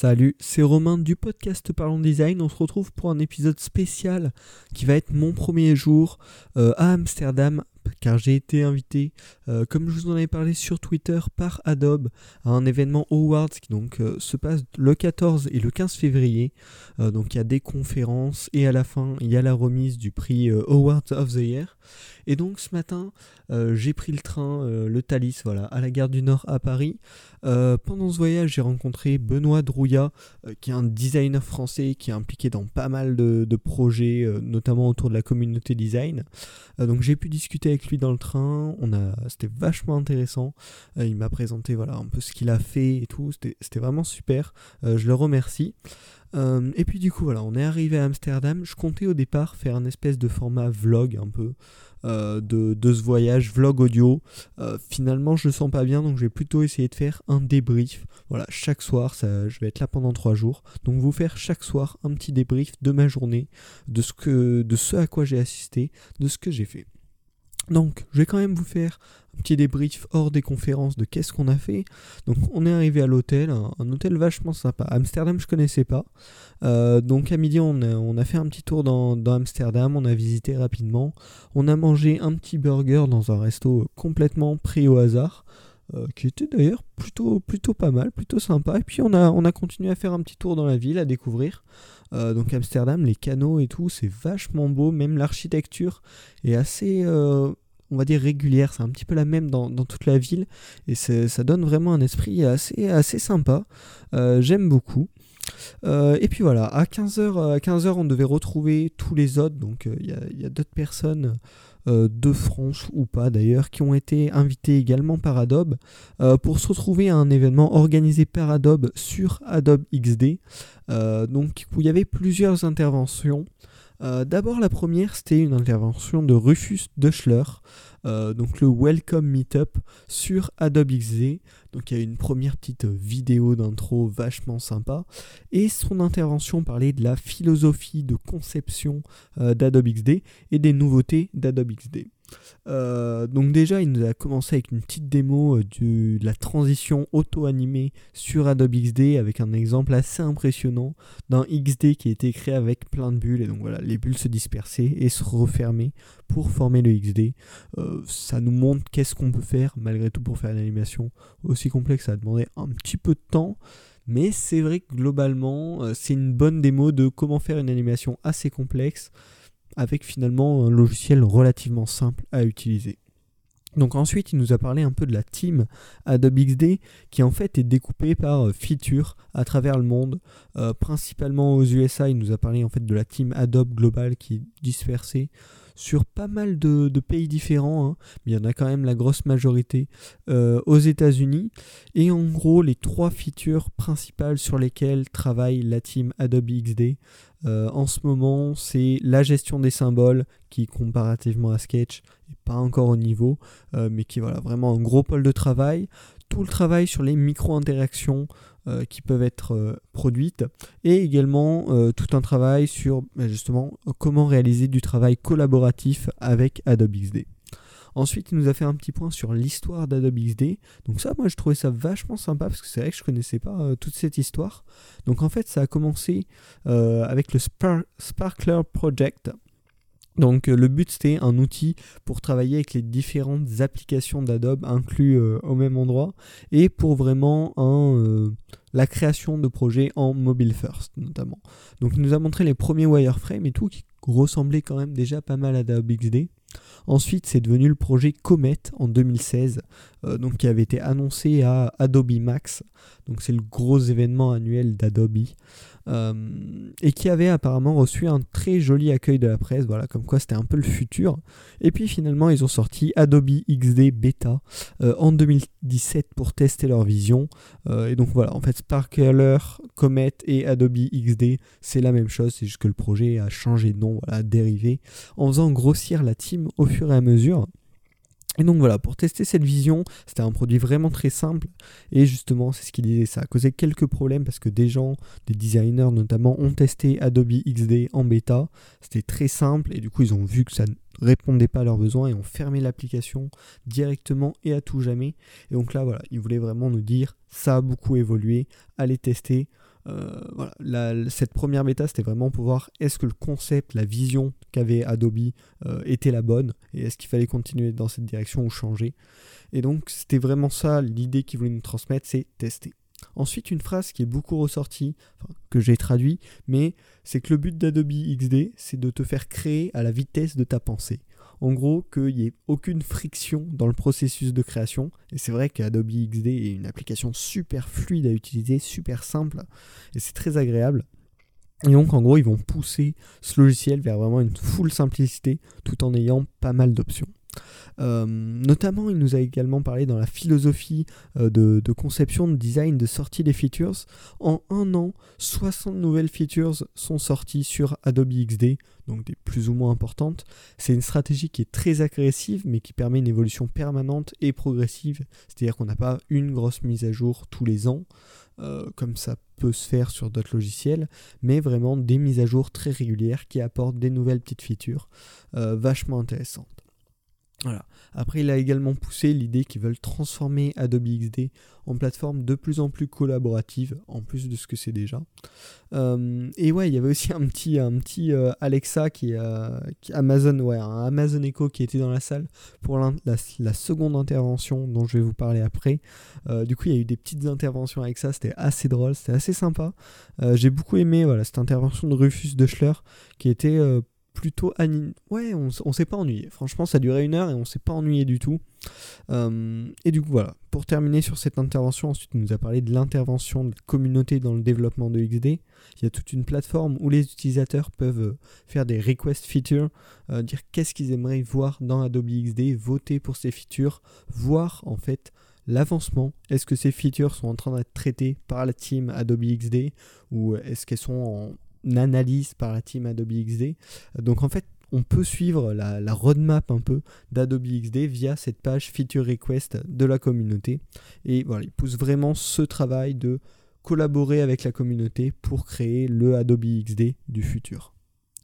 Salut, c'est Romain du podcast Parlons Design. On se retrouve pour un épisode spécial qui va être mon premier jour euh, à Amsterdam car j'ai été invité, euh, comme je vous en avais parlé sur Twitter, par Adobe à un événement Awards qui donc euh, se passe le 14 et le 15 février. donc il y a des conférences et à la fin il y a la remise du prix Awards of the Year. Et donc ce matin, euh, j'ai pris le train, euh, le Thalys, voilà, à la gare du Nord à Paris. Euh, pendant ce voyage, j'ai rencontré Benoît Drouillat, qui est un designer français qui est impliqué dans pas mal de, projets, notamment autour de la communauté design. donc j'ai pu discuter avec lui dans le train. On a, c'était vachement intéressant. il m'a présenté voilà un peu ce qu'il a fait et tout. C'était vraiment super. je le remercie. Euh, et puis du coup voilà, on est arrivé à Amsterdam. Je comptais au départ faire un espèce de format vlog un peu euh, de, de, ce voyage, vlog audio. Euh, finalement je le sens pas bien donc je vais plutôt essayer de faire un débrief. Voilà, chaque soir, je vais être là pendant trois jours. Donc vous faire chaque soir un petit débrief de ma journée, de ce, que, de ce à quoi j'ai assisté, de ce que j'ai fait. Donc, je vais quand même vous faire un petit débrief hors des conférences de qu'est-ce qu'on a fait. Donc, on est arrivé à l'hôtel, un, hôtel vachement sympa. Amsterdam, je connaissais pas. Euh, donc, à midi, on a, fait un petit tour dans, Amsterdam, on a visité rapidement. On a mangé un petit burger dans un resto complètement pris au hasard. Euh, qui était d'ailleurs plutôt, plutôt pas mal, plutôt sympa. Et puis on a, on a continué à faire un petit tour dans la ville, à découvrir. Euh, donc Amsterdam, les canaux et tout, c'est vachement beau, même l'architecture est assez, euh, on va dire, régulière, c'est un petit peu la même dans, toute la ville, et ça donne vraiment un esprit assez, assez sympa, j'aime beaucoup. et puis voilà, à 15h, à 15h on devait retrouver tous les autres, donc il y a d'autres personnes de France ou pas d'ailleurs, qui ont été invités également par Adobe euh, pour se retrouver à un événement organisé par Adobe sur Adobe XD, euh, donc où il y avait plusieurs interventions. D'abord la première c'était une intervention de Rufus Duschler, donc le Welcome Meetup sur Adobe XD. Donc il y a une première petite vidéo d'intro vachement sympa. Et son intervention parlait de la philosophie de conception euh, d'Adobe XD et des nouveautés d'Adobe XD. Euh, donc déjà, il nous a commencé avec une petite démo euh, de la transition auto-animée sur Adobe XD avec un exemple assez impressionnant d'un XD qui a été créé avec plein de bulles. Et donc voilà, les bulles se dispersaient et se refermaient pour former le XD. ça nous montre qu'est-ce qu'on peut faire malgré tout pour faire une animation aussi complexe, ça a demandé un petit peu de temps. Mais c'est vrai que globalement, euh, c'est une bonne démo de comment faire une animation assez complexe avec finalement un logiciel relativement simple à utiliser. Donc ensuite, il nous a parlé un peu de la team Adobe XD qui en fait est découpée par euh, feature à travers le monde, euh, principalement aux USA. Il nous a parlé en fait de la team Adobe Global qui est dispersée sur pas mal de, pays différents, hein. mais il y en a quand même la grosse majorité euh, aux États-Unis. Et en gros, les trois features principales sur lesquelles travaille la team Adobe XD euh, en ce moment, c'est la gestion des symboles qui, comparativement à Sketch, n'est pas encore au niveau, euh, mais qui est voilà, vraiment un gros pôle de travail tout le travail sur les micro-interactions euh, qui peuvent être euh, produites et également euh, tout un travail sur bah, justement comment réaliser du travail collaboratif avec Adobe XD. Ensuite, il nous a fait un petit point sur l'histoire d'Adobe XD. Donc ça, moi, je trouvais ça vachement sympa parce que c'est vrai que je connaissais pas toute cette histoire. Donc en fait, ça a commencé avec le Sparkler Project. Donc euh, le but c'était un outil pour travailler avec les différentes applications d'Adobe inclus euh, au même endroit et pour vraiment euh, la création de projets en mobile first notamment. Donc il nous a montré les premiers wireframes et tout qui ressemblaient quand même déjà pas mal à Adobe XD. Ensuite, c'est devenu le projet Comet en 2016, donc qui avait été annoncé à Adobe Max. Donc c'est le gros événement annuel d'Adobe. Euh, et qui avait apparemment reçu un très joli accueil de la presse, voilà, comme quoi c'était un peu le futur. Et puis finalement, ils ont sorti Adobe XD Beta euh, en 2017 pour tester leur vision. Euh, et donc voilà, en fait, Sparkler, Comet et Adobe XD, c'est la même chose, c'est juste que le projet a changé de nom, voilà, dérivé, en faisant grossir la team au fur et à mesure. Et donc voilà, pour tester cette vision, c'était un produit vraiment très simple. Et justement, c'est ce qu'il disait, ça a causé quelques problèmes parce que des gens, des designers notamment, ont testé Adobe XD en bêta. C'était très simple et du coup, ils ont vu que ça ne répondait pas à leurs besoins et ont fermé l'application directement et à tout jamais. Et donc là, voilà, ils voulaient vraiment nous dire, ça a beaucoup évolué, allez tester. Voilà, cette première bêta, c'était vraiment pour voir est-ce que le concept, la vision qu'avait Adobe était la bonne et est-ce qu'il fallait continuer dans cette direction ou changer. Et donc, c'était vraiment ça l'idée qu'ils voulaient nous transmettre, c'est tester. Ensuite, une phrase qui est beaucoup ressortie, que j'ai traduit, mais c'est que le but d'Adobe XD, c'est de te faire créer à la vitesse de ta pensée. En gros, qu'il n'y ait aucune friction dans le processus de création. Et c'est vrai qu'Adobe XD est une application super fluide à utiliser, super simple, et c'est très agréable. Et donc, en gros, ils vont pousser ce logiciel vers vraiment une full simplicité, tout en ayant pas mal d'options. Euh, notamment, il nous a également parlé dans la philosophie euh, de, conception, de design, de sortie des features. En un an, 60 nouvelles features sont sorties sur Adobe XD, donc des plus ou moins importantes. C'est une stratégie qui est très agressive, mais qui permet une évolution permanente et progressive. C'est-à-dire qu'on n'a pas une grosse mise à jour tous les ans. Euh, comme ça peut se faire sur d'autres logiciels, mais vraiment des mises à jour très régulières qui apportent des nouvelles petites features vachement intéressantes. Après, il a également poussé l'idée qu'ils veulent transformer Adobe XD en plateforme de plus en plus collaborative, en plus de ce que c'est déjà. Euh, et ouais, il y avait aussi un petit, un petit euh, Alexa qui, euh, Amazon, ouais, un Amazon Echo qui était dans la salle pour la, seconde intervention dont je vais vous parler après. du coup, il y a eu des petites interventions avec ça, c'était assez drôle, c'était assez sympa. J'ai beaucoup aimé voilà, cette intervention de Rufus Deschler qui était plutôt Ouais, on, on s'est pas ennuyé. Franchement, ça durait une heure et on s'est pas ennuyé du tout. Euh, et du coup, voilà. Pour terminer sur cette intervention, ensuite, il nous a parlé de l'intervention de la communauté dans le développement de XD. Il y a toute une plateforme où les utilisateurs peuvent euh, faire des request features, euh, dire qu'est-ce qu'ils aimeraient voir dans Adobe XD, voter pour ces features, voir en fait l'avancement. Est-ce que ces features sont en train d'être traitées par la team Adobe XD ou est-ce qu'elles sont en analyse par la team Adobe XD. Donc en fait, on peut suivre la, roadmap un peu d'Adobe XD via cette page Feature Request de la communauté. Et voilà, il pousse vraiment ce travail de collaborer avec la communauté pour créer le Adobe XD du futur.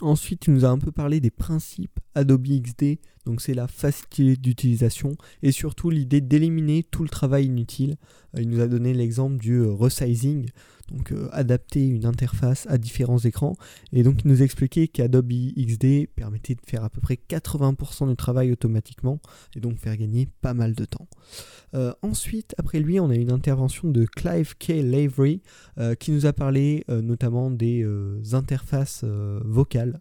Ensuite, il nous a un peu parlé des principes Adobe XD, donc c'est la facilité d'utilisation et surtout l'idée d'éliminer tout le travail inutile. Euh, il nous a donné l'exemple du euh, resizing, donc euh, adapter une interface à différents écrans. Et donc il nous expliquait qu'Adobe XD permettait de faire à peu près 80% du travail automatiquement et donc faire gagner pas mal de temps. Euh, ensuite, après lui, on a une intervention de Clive K. Lavery euh, qui nous a parlé notamment des interfaces vocales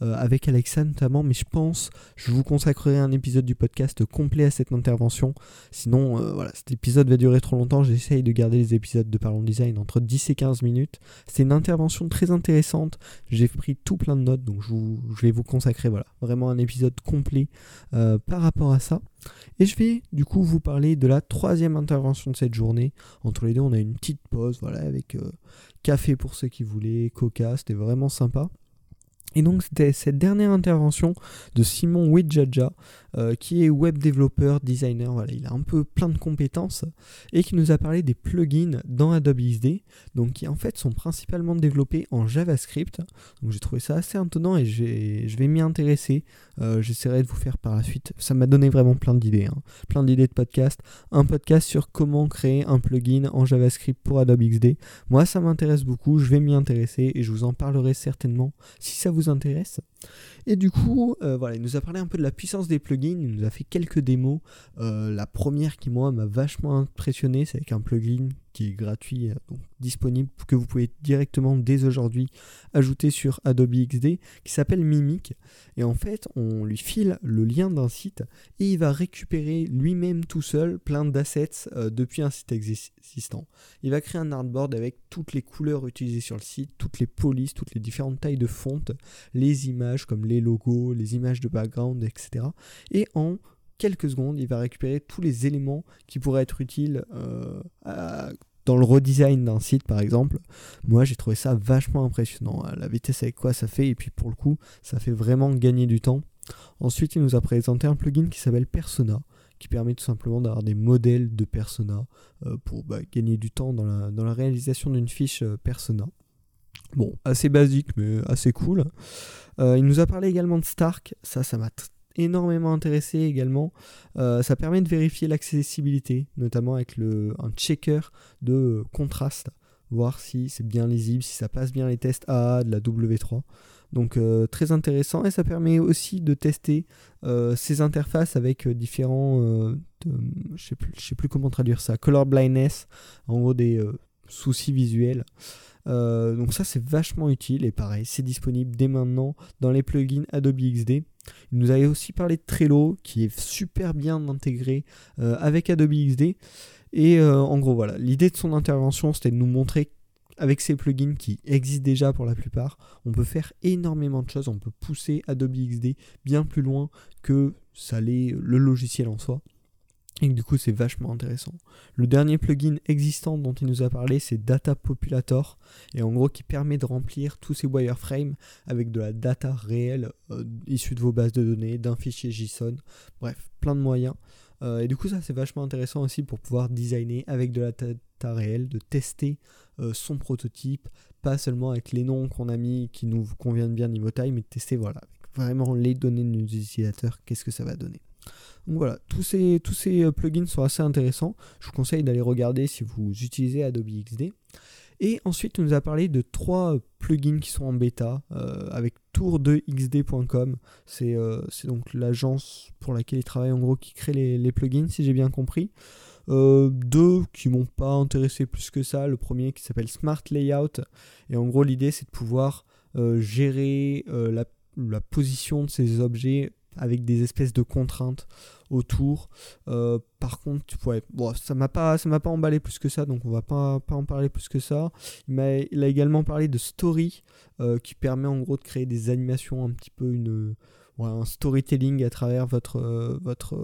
avec Alexa notamment, mais je pense je vous consacrerai un épisode du podcast complet à cette intervention. Sinon, voilà, cet épisode va durer trop longtemps. J'essaye de garder les épisodes de Parlons Design entre 10 15 minutes. C'est une intervention très intéressante. J'ai pris tout plein de notes, donc je, vais vous consacrer voilà, vraiment un épisode complet euh, par rapport à ça. Et je vais du coup vous parler de la troisième intervention de cette journée. Entre les deux, on a une petite pause, voilà, avec euh, café pour ceux qui voulaient, coca, c'était vraiment sympa. Et donc c'était cette dernière intervention de Simon Widjaja, euh, qui est web développeur, designer, voilà, il a un peu plein de compétences, et qui nous a parlé des plugins dans Adobe XD, donc qui en fait sont principalement développés en JavaScript. J'ai trouvé ça assez étonnant et je vais m'y intéresser. Euh, j'essaierai de vous faire par la suite. Ça m'a donné vraiment plein d'idées, hein. plein d'idées de podcast. Un podcast sur comment créer un plugin en JavaScript pour Adobe XD. Moi ça m'intéresse beaucoup, je vais m'y intéresser et je vous en parlerai certainement si ça vous intéresse. Et du coup, euh, voilà, il nous a parlé un peu de la puissance des plugins, il nous a fait quelques démos. Euh, la première qui, moi, m'a vachement impressionné, c'est avec un plugin qui est gratuit, euh, donc disponible, que vous pouvez directement dès aujourd'hui ajouter sur Adobe XD, qui s'appelle Mimic. Et en fait, on lui file le lien d'un site et il va récupérer lui-même tout seul plein d'assets depuis un site existant. Il va créer un artboard avec toutes les couleurs utilisées sur le site, toutes les polices, toutes les différentes tailles de fonte, les images comme les logos, les images de background, etc. Et en quelques secondes, il va récupérer tous les éléments qui pourraient être utiles euh, dans le redesign d'un site par exemple. Moi j'ai trouvé ça vachement impressionnant, la vitesse avec quoi ça fait et puis pour le coup ça fait vraiment gagner du temps. Ensuite il nous a présenté un plugin qui s'appelle Persona qui permet tout simplement d'avoir des modèles de persona euh, pour bah, gagner du temps dans la, dans la réalisation d'une fiche euh, persona. Bon, assez basique, mais assez cool. Euh, il nous a parlé également de Stark, ça, ça m'a énormément intéressé également. Euh, ça permet de vérifier l'accessibilité, notamment avec le, un checker de contraste. voir si c'est bien lisible, si ça passe bien les tests AA de la W3. Donc euh, très intéressant et ça permet aussi de tester euh, ces interfaces avec différents, je sais plus, sais plus comment traduire ça, color blindness, en gros des soucis visuels. donc ça c'est vachement utile et pareil c'est disponible dès maintenant dans les plugins Adobe XD. Il nous avait aussi parlé de Trello qui est super bien intégré avec Adobe XD. Et en gros voilà, l'idée de son intervention c'était de nous montrer avec ces plugins qui existent déjà pour la plupart, on peut faire énormément de choses. On peut pousser Adobe XD bien plus loin que ça l'est le logiciel en soi. Et du coup, c'est vachement intéressant. Le dernier plugin existant dont il nous a parlé, c'est Data Populator. Et en gros, qui permet de remplir tous ces wireframes avec de la data réelle euh, issue de vos bases de données, d'un fichier JSON. Bref, plein de moyens. Euh, et du coup, ça, c'est vachement intéressant aussi pour pouvoir designer avec de la data réelle, de tester euh, son prototype, pas seulement avec les noms qu'on a mis qui nous conviennent bien niveau taille, mais de tester voilà, vraiment les données de nos utilisateurs, qu'est-ce que ça va donner. Donc voilà, tous ces, euh, plugins sont assez intéressants. Je vous conseille d'aller regarder si vous utilisez Adobe XD. Et ensuite, on nous a parlé de trois euh, plugins qui sont en bêta avec tour2xd.com. C'est donc l'agence pour laquelle il travaille en gros qui crée les, plugins, si j'ai bien compris. Euh, deux qui m'ont pas intéressé plus que ça. Le premier qui s'appelle Smart Layout. Et en gros, l'idée c'est de pouvoir euh, gérer euh, la, position de ces objets avec des espèces de contraintes autour. par contre, ouais, bon, ça m'a pas, ça m'a pas emballé plus que ça, donc on va pas, en parler plus que ça. Il, a, il a également parlé de Story, qui permet en gros de créer des animations un petit peu une, un storytelling à travers votre, votre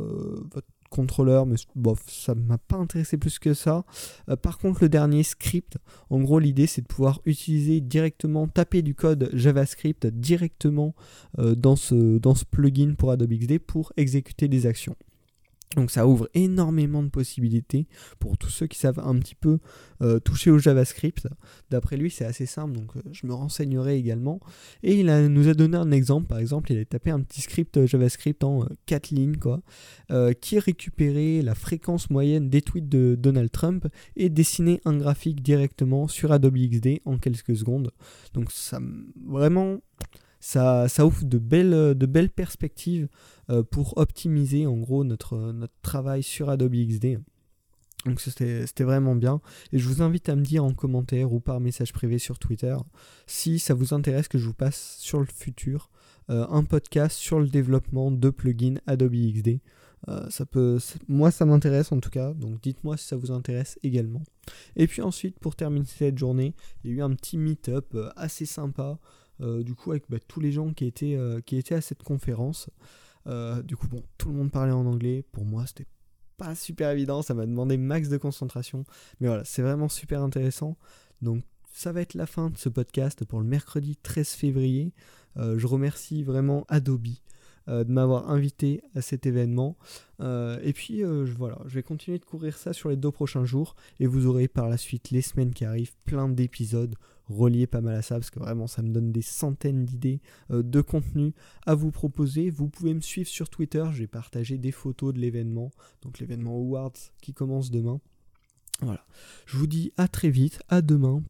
contrôleur, mais bof, ça m'a pas intéressé plus que ça. Euh, par contre, le dernier script, en gros, l'idée c'est de pouvoir utiliser directement, taper du code JavaScript directement euh, dans, ce, dans ce plugin pour Adobe XD pour exécuter des actions. Donc ça ouvre énormément de possibilités pour tous ceux qui savent un petit peu euh, toucher au JavaScript. D'après lui, c'est assez simple, donc euh, je me renseignerai également. Et il nous a donné un exemple, par exemple, il a tapé un petit script JavaScript en 4 euh, lignes, quoi, qui récupérait la fréquence moyenne des tweets de Donald Trump et dessiné un graphique directement sur Adobe XD en quelques secondes. Donc ça vraiment ça, ça ouvre de belles, de belles perspectives euh, pour optimiser en gros notre, notre travail sur Adobe XD. Donc c'était vraiment bien. Et je vous invite à me dire en commentaire ou par message privé sur Twitter si ça vous intéresse que je vous passe sur le futur euh, un podcast sur le développement de plugins Adobe XD. Euh, ça peut, moi ça m'intéresse en tout cas, donc dites-moi si ça vous intéresse également. Et puis ensuite, pour terminer cette journée, il y a eu un petit meet-up assez sympa, du coup avec bah, tous les gens qui étaient, qui étaient à cette conférence. Euh, du coup, bon, tout le monde parlait en anglais. Pour moi, c'était pas super évident. Ça m'a demandé max de concentration. Mais voilà, c'est vraiment super intéressant. Donc, ça va être la fin de ce podcast pour le mercredi 13 février. Euh, je remercie vraiment Adobe euh, de m'avoir invité à cet événement. et puis voilà, je vais continuer de courir ça sur les deux prochains jours et vous aurez par la suite les semaines qui arrivent plein d'épisodes relié pas mal à ça parce que vraiment ça me donne des centaines d'idées euh, de contenu à vous proposer. Vous pouvez me suivre sur Twitter, je vais partager des photos de l'événement, donc l'événement Awards qui commence demain. Voilà. Je vous dis à très vite, à demain